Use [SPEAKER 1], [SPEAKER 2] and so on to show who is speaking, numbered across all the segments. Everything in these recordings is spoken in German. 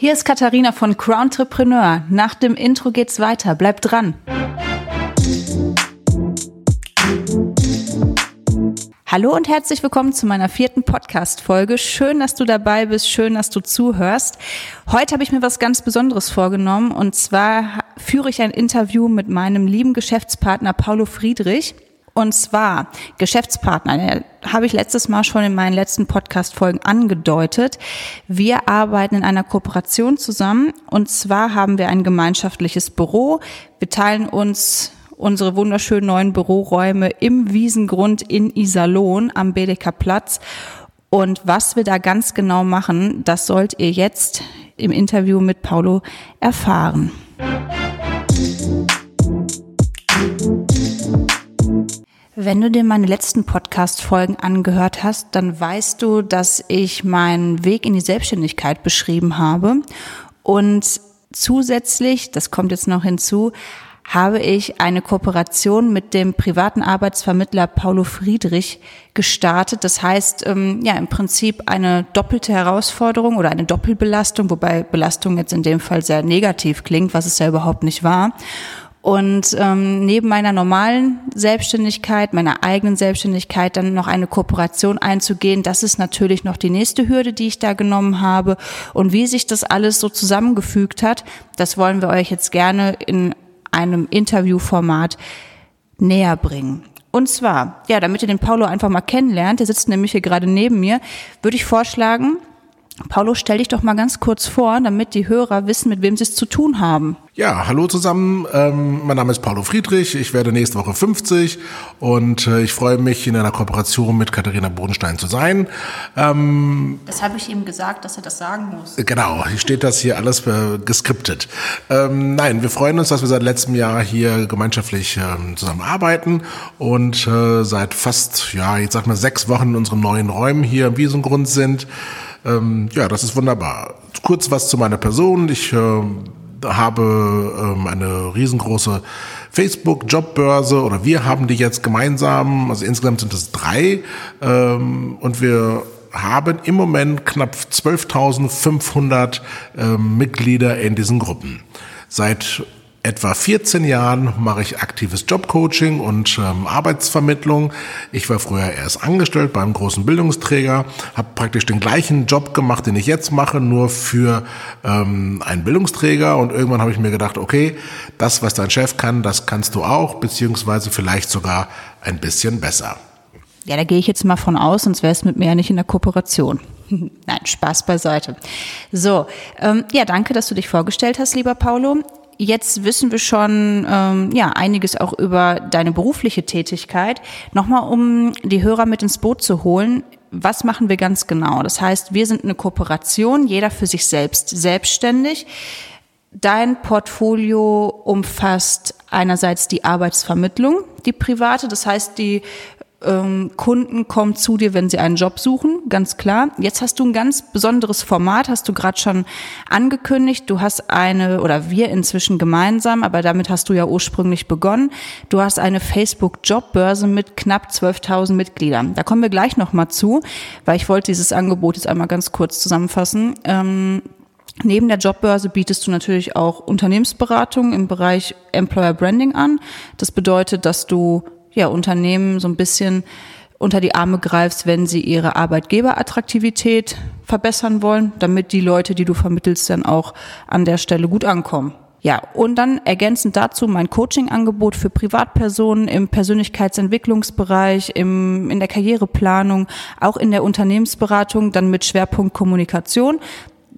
[SPEAKER 1] Hier ist Katharina von Crowntrepreneur. Nach dem Intro geht's weiter. Bleibt dran. Hallo und herzlich willkommen zu meiner vierten Podcast-Folge. Schön, dass du dabei bist, schön, dass du zuhörst. Heute habe ich mir was ganz Besonderes vorgenommen und zwar führe ich ein Interview mit meinem lieben Geschäftspartner Paulo Friedrich. Und zwar Geschäftspartner, habe ich letztes Mal schon in meinen letzten Podcast-Folgen angedeutet. Wir arbeiten in einer Kooperation zusammen und zwar haben wir ein gemeinschaftliches Büro. Wir teilen uns unsere wunderschönen neuen Büroräume im Wiesengrund in Iserlohn am Bedecker Platz. Und was wir da ganz genau machen, das sollt ihr jetzt im Interview mit Paulo erfahren. Wenn du dir meine letzten Podcast-Folgen angehört hast, dann weißt du, dass ich meinen Weg in die Selbstständigkeit beschrieben habe. Und zusätzlich, das kommt jetzt noch hinzu, habe ich eine Kooperation mit dem privaten Arbeitsvermittler Paulo Friedrich gestartet. Das heißt, ähm, ja, im Prinzip eine doppelte Herausforderung oder eine Doppelbelastung, wobei Belastung jetzt in dem Fall sehr negativ klingt, was es ja überhaupt nicht war. Und ähm, neben meiner normalen Selbstständigkeit, meiner eigenen Selbstständigkeit, dann noch eine Kooperation einzugehen, das ist natürlich noch die nächste Hürde, die ich da genommen habe. Und wie sich das alles so zusammengefügt hat, das wollen wir euch jetzt gerne in einem Interviewformat näher bringen. Und zwar, ja, damit ihr den Paulo einfach mal kennenlernt, der sitzt nämlich hier gerade neben mir, würde ich vorschlagen, Paulo, stell dich doch mal ganz kurz vor, damit die Hörer wissen, mit wem sie es zu tun haben.
[SPEAKER 2] Ja, hallo zusammen. Ähm, mein Name ist Paulo Friedrich. Ich werde nächste Woche 50 und äh, ich freue mich, in einer Kooperation mit Katharina Bodenstein zu sein.
[SPEAKER 1] Ähm, das habe ich ihm gesagt, dass er das sagen muss.
[SPEAKER 2] Genau, hier steht das hier alles äh, geskriptet. Ähm, nein, wir freuen uns, dass wir seit letztem Jahr hier gemeinschaftlich ähm, zusammenarbeiten und äh, seit fast, ja, jetzt sag mal sechs Wochen in unseren neuen Räumen hier im Wiesengrund sind. Ähm, ja, das ist wunderbar. Kurz was zu meiner Person. Ich äh, habe ähm, eine riesengroße Facebook-Jobbörse oder wir haben die jetzt gemeinsam, also insgesamt sind es drei ähm, und wir haben im Moment knapp 12.500 ähm, Mitglieder in diesen Gruppen. Seit etwa 14 Jahren mache ich aktives Jobcoaching und ähm, Arbeitsvermittlung. Ich war früher erst angestellt beim großen Bildungsträger, habe praktisch den gleichen Job gemacht, den ich jetzt mache, nur für ähm, einen Bildungsträger. Und irgendwann habe ich mir gedacht, okay, das, was dein Chef kann, das kannst du auch, beziehungsweise vielleicht sogar ein bisschen besser.
[SPEAKER 1] Ja, da gehe ich jetzt mal von aus, sonst wäre es mit mir ja nicht in der Kooperation. Nein, Spaß beiseite. So, ähm, ja, danke, dass du dich vorgestellt hast, lieber Paulo. Jetzt wissen wir schon ähm, ja einiges auch über deine berufliche Tätigkeit. Nochmal, um die Hörer mit ins Boot zu holen. Was machen wir ganz genau? Das heißt, wir sind eine Kooperation, jeder für sich selbst selbstständig. Dein Portfolio umfasst einerseits die Arbeitsvermittlung, die private, das heißt die ähm, Kunden kommen zu dir, wenn sie einen Job suchen, ganz klar. Jetzt hast du ein ganz besonderes Format, hast du gerade schon angekündigt. Du hast eine, oder wir inzwischen gemeinsam, aber damit hast du ja ursprünglich begonnen. Du hast eine Facebook-Jobbörse mit knapp 12.000 Mitgliedern. Da kommen wir gleich nochmal zu, weil ich wollte dieses Angebot jetzt einmal ganz kurz zusammenfassen. Ähm, Neben der Jobbörse bietest du natürlich auch Unternehmensberatung im Bereich Employer Branding an. Das bedeutet, dass du ja, Unternehmen so ein bisschen unter die Arme greifst, wenn sie ihre Arbeitgeberattraktivität verbessern wollen, damit die Leute, die du vermittelst, dann auch an der Stelle gut ankommen. Ja, und dann ergänzend dazu mein Coaching-Angebot für Privatpersonen im Persönlichkeitsentwicklungsbereich, im, in der Karriereplanung, auch in der Unternehmensberatung, dann mit Schwerpunkt Kommunikation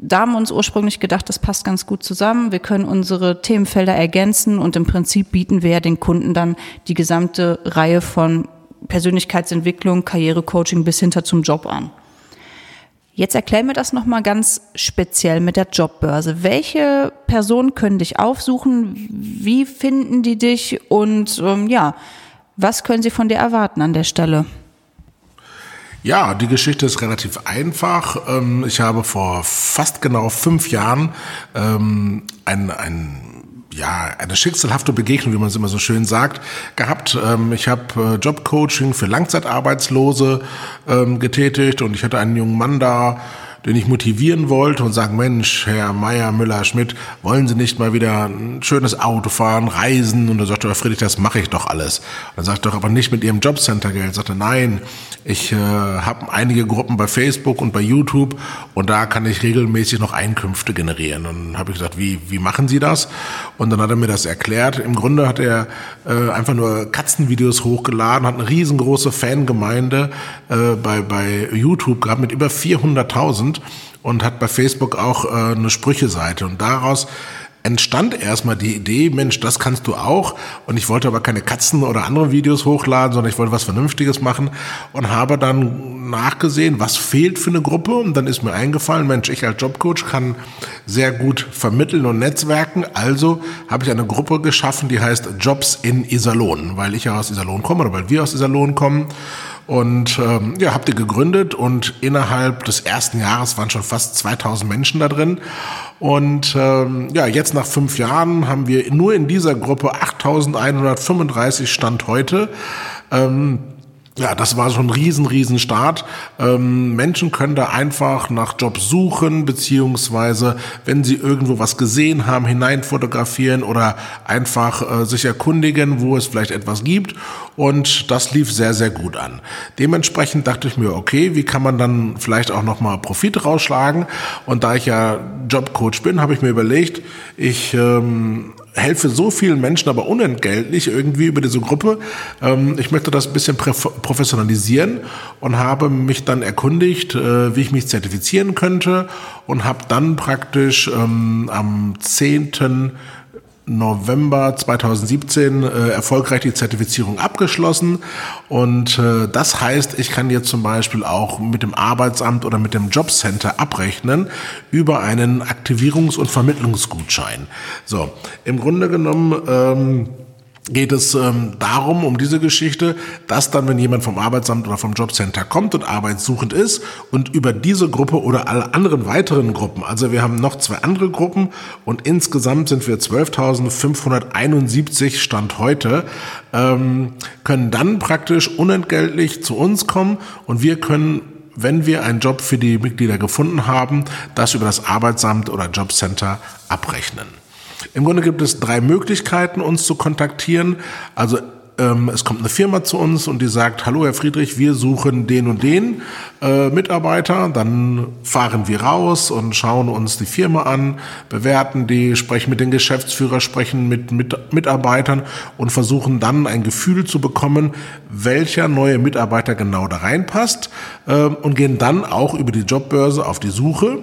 [SPEAKER 1] da haben wir uns ursprünglich gedacht, das passt ganz gut zusammen. Wir können unsere Themenfelder ergänzen und im Prinzip bieten wir ja den Kunden dann die gesamte Reihe von Persönlichkeitsentwicklung, Karrierecoaching bis hinter zum Job an. Jetzt erklär mir das nochmal ganz speziell mit der Jobbörse. Welche Personen können dich aufsuchen? Wie finden die dich? Und ähm, ja, was können sie von dir erwarten an der Stelle?
[SPEAKER 2] Ja, die Geschichte ist relativ einfach. Ähm, ich habe vor fast genau fünf Jahren ähm, ein, ein ja, eine schicksalhafte Begegnung, wie man es immer so schön sagt, gehabt. Ähm, ich habe äh, Jobcoaching für Langzeitarbeitslose getätigt und ich hatte einen jungen Mann da, den ich motivieren wollte und sagen, Mensch, Herr Meier, Müller, Schmidt, wollen Sie nicht mal wieder ein schönes Auto fahren, reisen? Und er sagte, Herr Friedrich, das mache ich doch alles. Und dann sagte doch, aber nicht mit Ihrem Jobcenter-Geld. Er sagte, nein, ich äh, habe einige Gruppen bei Facebook und bei YouTube und da kann ich regelmäßig noch Einkünfte generieren. Und dann habe ich gesagt, wie, wie machen Sie das? Und dann hat er mir das erklärt. Im Grunde hat er äh, einfach nur Katzenvideos hochgeladen, hat eine riesengroße Fangemeinde äh, bei, bei YouTube gehabt mit über 400.000 und hat bei Facebook auch äh, eine Sprücheseite. Und daraus entstand erstmal die Idee, Mensch, das kannst du auch. Und ich wollte aber keine Katzen oder andere Videos hochladen, sondern ich wollte was Vernünftiges machen und habe dann nachgesehen, was fehlt für eine Gruppe. Und dann ist mir eingefallen, Mensch, ich als Jobcoach kann sehr gut vermitteln und netzwerken. Also habe ich eine Gruppe geschaffen, die heißt Jobs in Iserlohn, weil ich ja aus Iserlohn komme oder weil wir aus Iserlohn kommen. Und ähm, ja, habt ihr gegründet und innerhalb des ersten Jahres waren schon fast 2000 Menschen da drin. Und ähm, ja, jetzt nach fünf Jahren haben wir nur in dieser Gruppe 8135 Stand heute. Ähm, ja, das war schon ein riesen, riesen Start. Ähm, Menschen können da einfach nach Jobs suchen, beziehungsweise wenn sie irgendwo was gesehen haben, hineinfotografieren oder einfach äh, sich erkundigen, wo es vielleicht etwas gibt. Und das lief sehr, sehr gut an. Dementsprechend dachte ich mir, okay, wie kann man dann vielleicht auch nochmal Profit rausschlagen? Und da ich ja Jobcoach bin, habe ich mir überlegt, ich ähm, helfe so vielen Menschen, aber unentgeltlich irgendwie über diese Gruppe. Ähm, ich möchte das ein bisschen professionalisieren und habe mich dann erkundigt, äh, wie ich mich zertifizieren könnte und habe dann praktisch ähm, am 10. November 2017 äh, erfolgreich die Zertifizierung abgeschlossen. Und äh, das heißt, ich kann jetzt zum Beispiel auch mit dem Arbeitsamt oder mit dem Jobcenter abrechnen über einen Aktivierungs- und Vermittlungsgutschein. So, im Grunde genommen. Ähm, geht es ähm, darum, um diese Geschichte, dass dann, wenn jemand vom Arbeitsamt oder vom Jobcenter kommt und arbeitssuchend ist und über diese Gruppe oder alle anderen weiteren Gruppen, also wir haben noch zwei andere Gruppen und insgesamt sind wir 12.571 Stand heute, ähm, können dann praktisch unentgeltlich zu uns kommen und wir können wenn wir einen Job für die Mitglieder gefunden haben, das über das Arbeitsamt oder Jobcenter abrechnen. Im Grunde gibt es drei Möglichkeiten, uns zu kontaktieren. Also ähm, es kommt eine Firma zu uns und die sagt, hallo Herr Friedrich, wir suchen den und den äh, Mitarbeiter. Dann fahren wir raus und schauen uns die Firma an, bewerten die, sprechen mit den Geschäftsführern, sprechen mit, mit Mitarbeitern und versuchen dann ein Gefühl zu bekommen, welcher neue Mitarbeiter genau da reinpasst äh, und gehen dann auch über die Jobbörse auf die Suche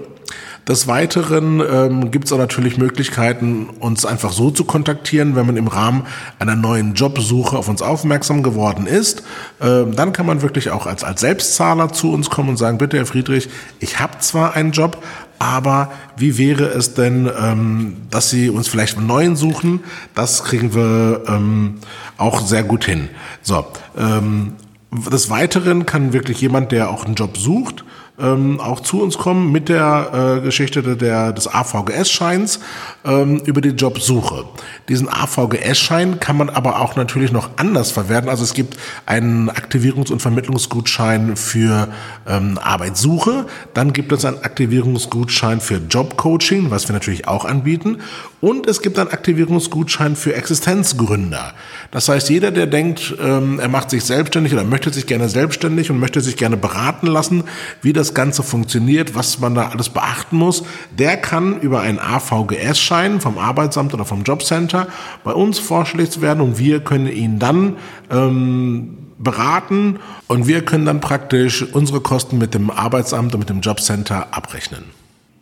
[SPEAKER 2] des Weiteren ähm, gibt es auch natürlich Möglichkeiten, uns einfach so zu kontaktieren, wenn man im Rahmen einer neuen Jobsuche auf uns aufmerksam geworden ist. Ähm, dann kann man wirklich auch als, als Selbstzahler zu uns kommen und sagen, bitte Herr Friedrich, ich habe zwar einen Job, aber wie wäre es denn, ähm, dass Sie uns vielleicht einen neuen suchen? Das kriegen wir ähm, auch sehr gut hin. So, ähm, des Weiteren kann wirklich jemand, der auch einen Job sucht, ähm, auch zu uns kommen mit der äh, Geschichte der, des AVGS-Scheins ähm, über die Jobsuche. Diesen AVGS-Schein kann man aber auch natürlich noch anders verwerten. Also es gibt einen Aktivierungs- und Vermittlungsgutschein für ähm, Arbeitssuche. Dann gibt es einen Aktivierungsgutschein für Jobcoaching, was wir natürlich auch anbieten. Und es gibt einen Aktivierungsgutschein für Existenzgründer. Das heißt, jeder, der denkt, ähm, er macht sich selbstständig oder möchte sich gerne selbstständig und möchte sich gerne beraten lassen, wie das Ganze funktioniert, was man da alles beachten muss, der kann über einen AVGS-Schein vom Arbeitsamt oder vom Jobcenter bei uns vorschlägt werden und wir können ihn dann ähm, beraten und wir können dann praktisch unsere Kosten mit dem Arbeitsamt und mit dem Jobcenter abrechnen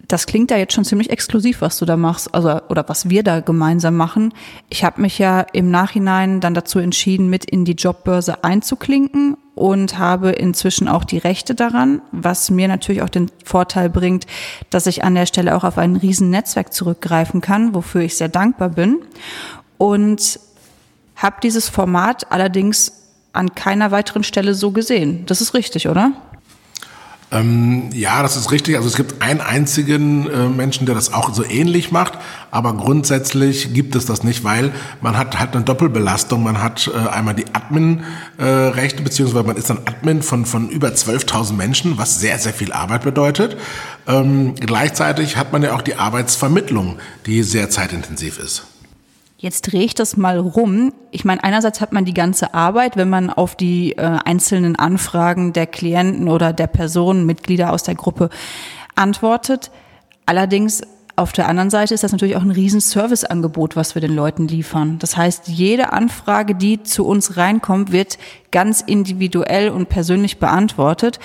[SPEAKER 1] das klingt ja jetzt schon ziemlich exklusiv, was du da machst, also oder was wir da gemeinsam machen. Ich habe mich ja im Nachhinein dann dazu entschieden, mit in die Jobbörse einzuklinken und habe inzwischen auch die Rechte daran, was mir natürlich auch den Vorteil bringt, dass ich an der Stelle auch auf ein riesen Netzwerk zurückgreifen kann, wofür ich sehr dankbar bin und habe dieses Format allerdings an keiner weiteren Stelle so gesehen. Das ist richtig, oder?
[SPEAKER 2] Ähm, ja, das ist richtig. Also es gibt einen einzigen äh, Menschen, der das auch so ähnlich macht, aber grundsätzlich gibt es das nicht, weil man hat halt eine Doppelbelastung. Man hat äh, einmal die Admin-Rechte, äh, beziehungsweise man ist dann Admin von, von über 12.000 Menschen, was sehr, sehr viel Arbeit bedeutet. Ähm, gleichzeitig hat man ja auch die Arbeitsvermittlung, die sehr zeitintensiv ist.
[SPEAKER 1] Jetzt drehe ich das mal rum. Ich meine, einerseits hat man die ganze Arbeit, wenn man auf die äh, einzelnen Anfragen der Klienten oder der Personen, Mitglieder aus der Gruppe antwortet. Allerdings auf der anderen Seite ist das natürlich auch ein riesen Serviceangebot, was wir den Leuten liefern. Das heißt, jede Anfrage, die zu uns reinkommt, wird ganz individuell und persönlich beantwortet,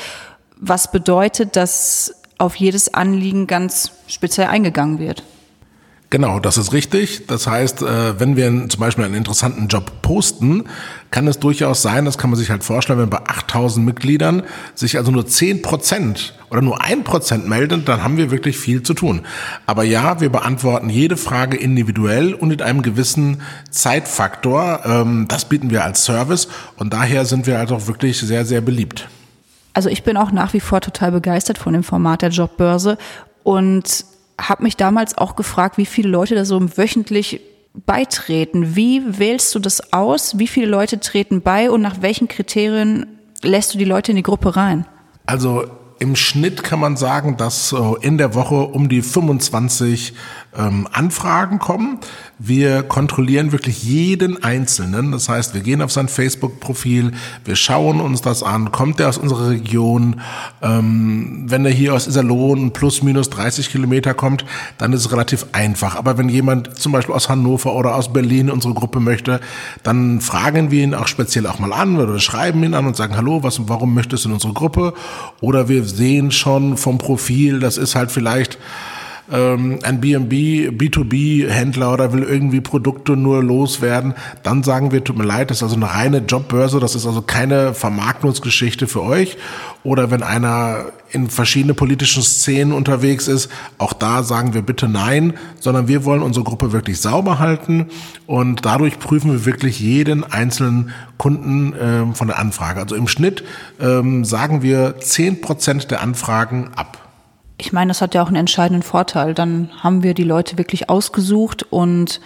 [SPEAKER 1] was bedeutet, dass auf jedes Anliegen ganz speziell eingegangen wird.
[SPEAKER 2] Genau, das ist richtig. Das heißt, äh, wenn wir zum Beispiel einen interessanten Job posten, kann es durchaus sein, das kann man sich halt vorstellen, wenn bei 8000 Mitgliedern sich also nur 10 Prozent oder nur ein Prozent melden, dann haben wir wirklich viel zu tun. Aber ja, wir beantworten jede Frage individuell und in einem gewissen Zeitfaktor. Ähm, das bieten wir als Service und daher sind wir also auch wirklich sehr, sehr beliebt.
[SPEAKER 1] Also ich bin auch nach wie vor total begeistert von dem Format der Jobbörse und habe mich damals auch gefragt, wie viele Leute da so wöchentlich beitreten. Wie wählst du das aus? Wie viele Leute treten bei und nach welchen Kriterien lässt du die Leute in die Gruppe rein?
[SPEAKER 2] Also im Schnitt kann man sagen, dass in der Woche um die 25 ähm, Anfragen kommen. Wir kontrollieren wirklich jeden Einzelnen. Das heißt, wir gehen auf sein Facebook-Profil, wir schauen uns das an. Kommt er aus unserer Region? Ähm, wenn er hier aus Iserlohn plus minus 30 Kilometer kommt, dann ist es relativ einfach. Aber wenn jemand zum Beispiel aus Hannover oder aus Berlin in unsere Gruppe möchte, dann fragen wir ihn auch speziell auch mal an oder schreiben ihn an und sagen, hallo, was, warum möchtest du in unsere Gruppe? Oder wir sehen schon vom Profil, das ist halt vielleicht ähm, ein B&B, B2B-Händler oder will irgendwie Produkte nur loswerden, dann sagen wir, tut mir leid, das ist also eine reine Jobbörse, das ist also keine Vermarktungsgeschichte für euch. Oder wenn einer in verschiedene politischen Szenen unterwegs ist, auch da sagen wir bitte nein, sondern wir wollen unsere Gruppe wirklich sauber halten und dadurch prüfen wir wirklich jeden einzelnen Kunden ähm, von der Anfrage. Also im Schnitt ähm, sagen wir zehn Prozent der Anfragen ab
[SPEAKER 1] ich meine, das hat ja auch einen entscheidenden Vorteil. Dann haben wir die Leute wirklich ausgesucht und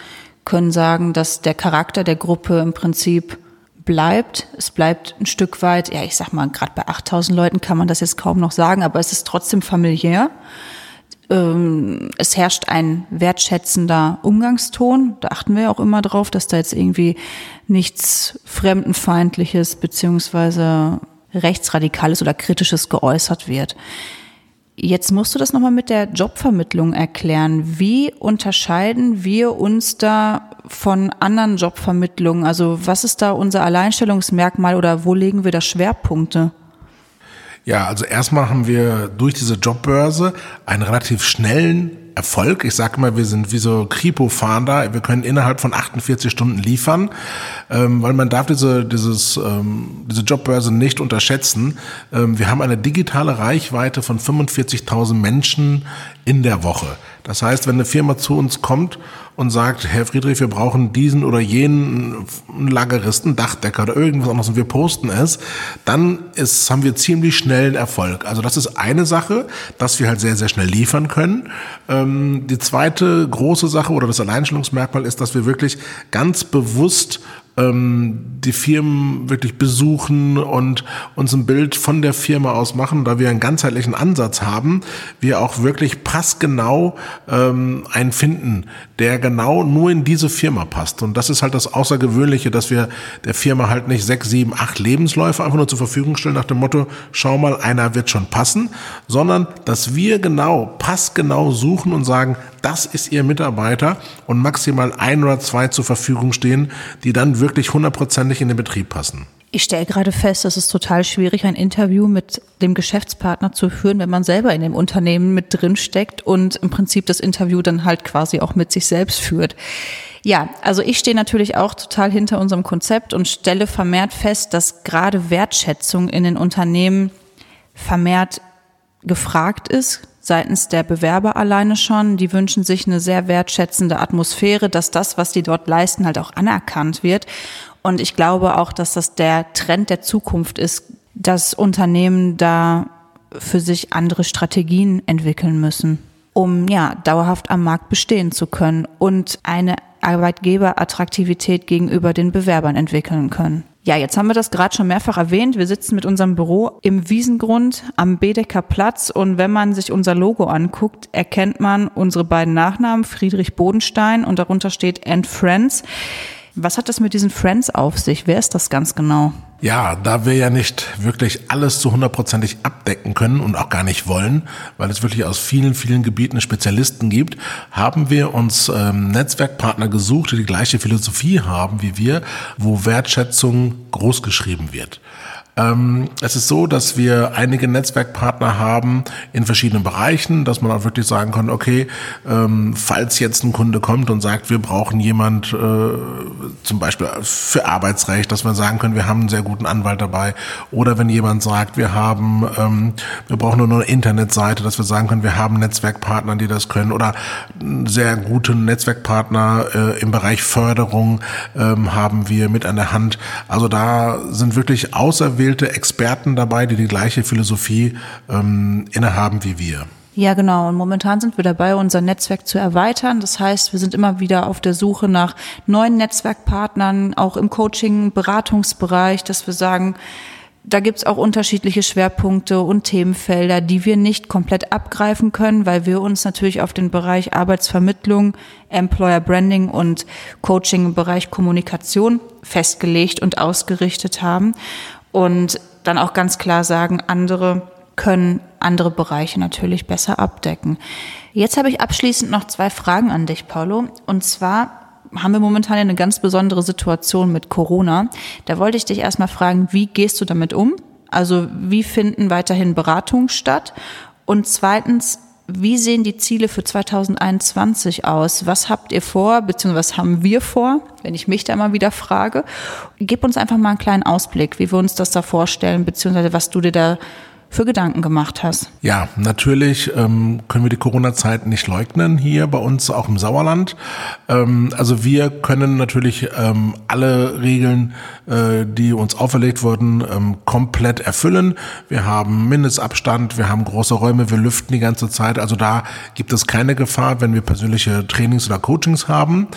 [SPEAKER 1] können sagen, dass der Charakter der Gruppe im Prinzip bleibt. Es bleibt ein Stück weit, ja, ich sag mal, gerade bei 8000 Leuten kann man das jetzt kaum noch sagen, aber es ist trotzdem familiär. Ähm, es herrscht ein wertschätzender Umgangston. Da achten wir auch immer drauf, dass da jetzt irgendwie nichts Fremdenfeindliches beziehungsweise rechtsradikales oder kritisches geäußert wird. Jetzt musst du das nochmal mit der Jobvermittlung erklären. Wie unterscheiden wir uns da von anderen Jobvermittlungen? Also was ist da unser Alleinstellungsmerkmal oder wo legen wir da Schwerpunkte?
[SPEAKER 2] Ja, also erstmal haben wir durch diese Jobbörse einen relativ schnellen Erfolg. Ich sage mal, wir sind wie so Kripo-Fahnder. Wir können innerhalb von 48 Stunden liefern, ähm, weil man darf diese, dieses, ähm, diese Jobbörse nicht unterschätzen. Ähm, wir haben eine digitale Reichweite von 45.000 Menschen in der Woche. Das heißt, wenn eine Firma zu uns kommt und sagt, Herr Friedrich, wir brauchen diesen oder jenen Lageristen, Dachdecker oder irgendwas anderes und wir posten es, dann ist, haben wir ziemlich schnellen Erfolg. Also das ist eine Sache, dass wir halt sehr, sehr schnell liefern können. Ähm, die zweite große Sache oder das Alleinstellungsmerkmal ist, dass wir wirklich ganz bewusst ähm, die Firmen wirklich besuchen und uns ein Bild von der Firma aus machen, da wir einen ganzheitlichen Ansatz haben, wir auch wirklich passgenau ähm, einen finden, der genau nur in diese Firma passt. Und das ist halt das Außergewöhnliche, dass wir der Firma halt nicht sechs, sieben, acht Lebensläufe einfach nur zur Verfügung stellen nach dem Motto, schau mal, einer wird schon passen, sondern dass wir genau, passgenau suchen und sagen, das ist Ihr Mitarbeiter und maximal ein oder zwei zur Verfügung stehen, die dann wirklich hundertprozentig in den Betrieb passen.
[SPEAKER 1] Ich stelle gerade fest, es ist total schwierig, ein Interview mit dem Geschäftspartner zu führen, wenn man selber in dem Unternehmen mit drin steckt und im Prinzip das Interview dann halt quasi auch mit sich selbst führt. Ja, also ich stehe natürlich auch total hinter unserem Konzept und stelle vermehrt fest, dass gerade Wertschätzung in den Unternehmen vermehrt gefragt ist, seitens der Bewerber alleine schon. Die wünschen sich eine sehr wertschätzende Atmosphäre, dass das, was die dort leisten, halt auch anerkannt wird. Und ich glaube auch, dass das der Trend der Zukunft ist, dass Unternehmen da für sich andere Strategien entwickeln müssen, um ja dauerhaft am Markt bestehen zu können und eine Arbeitgeberattraktivität gegenüber den Bewerbern entwickeln können. Ja, jetzt haben wir das gerade schon mehrfach erwähnt. Wir sitzen mit unserem Büro im Wiesengrund am Bedecker Platz und wenn man sich unser Logo anguckt, erkennt man unsere beiden Nachnamen Friedrich Bodenstein und darunter steht And Friends. Was hat das mit diesen Friends auf sich? Wer ist das ganz genau?
[SPEAKER 2] Ja, da wir ja nicht wirklich alles zu hundertprozentig abdecken können und auch gar nicht wollen, weil es wirklich aus vielen, vielen Gebieten Spezialisten gibt, haben wir uns ähm, Netzwerkpartner gesucht, die die gleiche Philosophie haben wie wir, wo Wertschätzung großgeschrieben wird. Ähm, es ist so, dass wir einige Netzwerkpartner haben in verschiedenen Bereichen, dass man auch wirklich sagen kann, okay, ähm, falls jetzt ein Kunde kommt und sagt, wir brauchen jemand äh, zum Beispiel für Arbeitsrecht, dass wir sagen können, wir haben einen sehr guten Anwalt dabei. Oder wenn jemand sagt, wir haben, ähm, wir brauchen nur eine Internetseite, dass wir sagen können, wir haben Netzwerkpartner, die das können. Oder sehr gute Netzwerkpartner äh, im Bereich Förderung ähm, haben wir mit an der Hand. Also da sind wirklich auserwählte ausgewählte Experten dabei, die die gleiche Philosophie ähm, innehaben wie wir.
[SPEAKER 1] Ja, genau. Und momentan sind wir dabei, unser Netzwerk zu erweitern. Das heißt, wir sind immer wieder auf der Suche nach neuen Netzwerkpartnern, auch im Coaching, Beratungsbereich, dass wir sagen, da gibt's auch unterschiedliche Schwerpunkte und Themenfelder, die wir nicht komplett abgreifen können, weil wir uns natürlich auf den Bereich Arbeitsvermittlung, Employer Branding und Coaching im Bereich Kommunikation festgelegt und ausgerichtet haben und dann auch ganz klar sagen, andere können andere Bereiche natürlich besser abdecken. Jetzt habe ich abschließend noch zwei Fragen an dich, Paulo. Und zwar haben wir momentan eine ganz besondere Situation mit Corona. Da wollte ich dich erstmal fragen, wie gehst du damit um? Also wie finden weiterhin Beratungen statt? Und zweitens, wie sehen die Ziele für 2021 aus? Was habt ihr vor, beziehungsweise was haben wir vor, wenn ich mich da mal wieder frage? Gib uns einfach mal einen kleinen Ausblick, wie wir uns das da vorstellen, beziehungsweise was du dir da für Gedanken gemacht hast.
[SPEAKER 2] Ja, natürlich ähm, können wir die Corona-Zeit nicht leugnen hier bei uns auch im Sauerland. Ähm, also wir können natürlich ähm, alle Regeln, äh, die uns auferlegt wurden, ähm, komplett erfüllen. Wir haben Mindestabstand, wir haben große Räume, wir lüften die ganze Zeit. Also da gibt es keine Gefahr, wenn wir persönliche Trainings oder Coachings haben.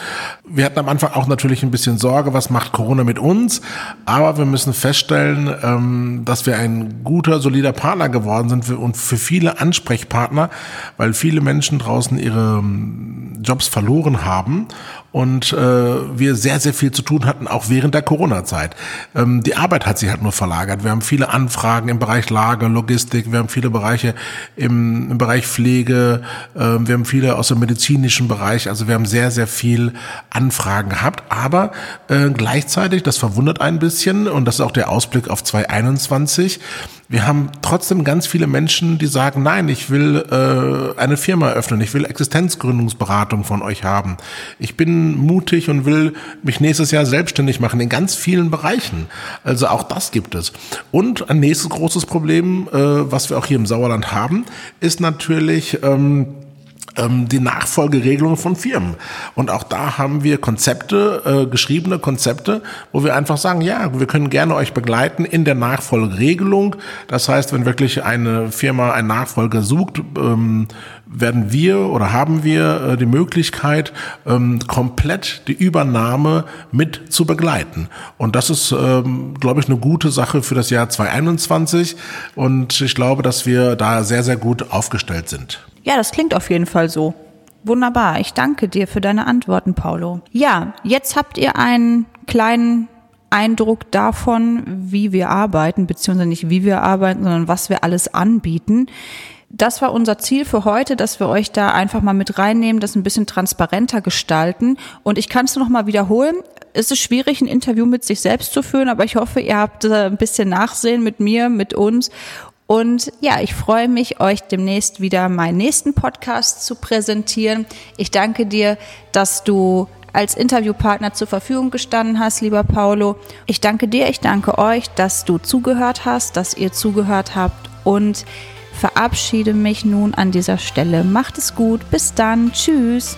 [SPEAKER 2] Wir hatten am Anfang auch natürlich ein bisschen Sorge, was macht Corona mit uns. Aber wir müssen feststellen, ähm, dass wir ein guter, solider Partner geworden sind und für viele Ansprechpartner, weil viele Menschen draußen ihre ähm, Jobs verloren haben und äh, wir sehr, sehr viel zu tun hatten, auch während der Corona-Zeit. Ähm, die Arbeit hat sich halt nur verlagert. Wir haben viele Anfragen im Bereich Lager, Logistik, wir haben viele Bereiche im, im Bereich Pflege, äh, wir haben viele aus dem medizinischen Bereich, also wir haben sehr, sehr viel Anfragen gehabt, aber äh, gleichzeitig, das verwundert ein bisschen und das ist auch der Ausblick auf 2021, wir haben trotzdem ganz viele Menschen, die sagen, nein, ich will äh, eine Firma öffnen, ich will Existenzgründungsberatung von euch haben. Ich bin mutig und will mich nächstes Jahr selbstständig machen in ganz vielen Bereichen. Also auch das gibt es. Und ein nächstes großes Problem, äh, was wir auch hier im Sauerland haben, ist natürlich ähm, die Nachfolgeregelung von Firmen. Und auch da haben wir Konzepte, äh, geschriebene Konzepte, wo wir einfach sagen, ja, wir können gerne euch begleiten in der Nachfolgeregelung. Das heißt, wenn wirklich eine Firma einen Nachfolger sucht, ähm, werden wir oder haben wir äh, die Möglichkeit, ähm, komplett die Übernahme mit zu begleiten. Und das ist, ähm, glaube ich, eine gute Sache für das Jahr 2021. Und ich glaube, dass wir da sehr, sehr gut aufgestellt sind.
[SPEAKER 1] Ja, das klingt auf jeden Fall so. Wunderbar. Ich danke dir für deine Antworten, Paulo. Ja, jetzt habt ihr einen kleinen Eindruck davon, wie wir arbeiten, beziehungsweise nicht wie wir arbeiten, sondern was wir alles anbieten. Das war unser Ziel für heute, dass wir euch da einfach mal mit reinnehmen, das ein bisschen transparenter gestalten. Und ich kann es noch mal wiederholen. Es ist schwierig, ein Interview mit sich selbst zu führen, aber ich hoffe, ihr habt äh, ein bisschen Nachsehen mit mir, mit uns und ja, ich freue mich, euch demnächst wieder meinen nächsten Podcast zu präsentieren. Ich danke dir, dass du als Interviewpartner zur Verfügung gestanden hast, lieber Paulo. Ich danke dir, ich danke euch, dass du zugehört hast, dass ihr zugehört habt und verabschiede mich nun an dieser Stelle. Macht es gut, bis dann, tschüss.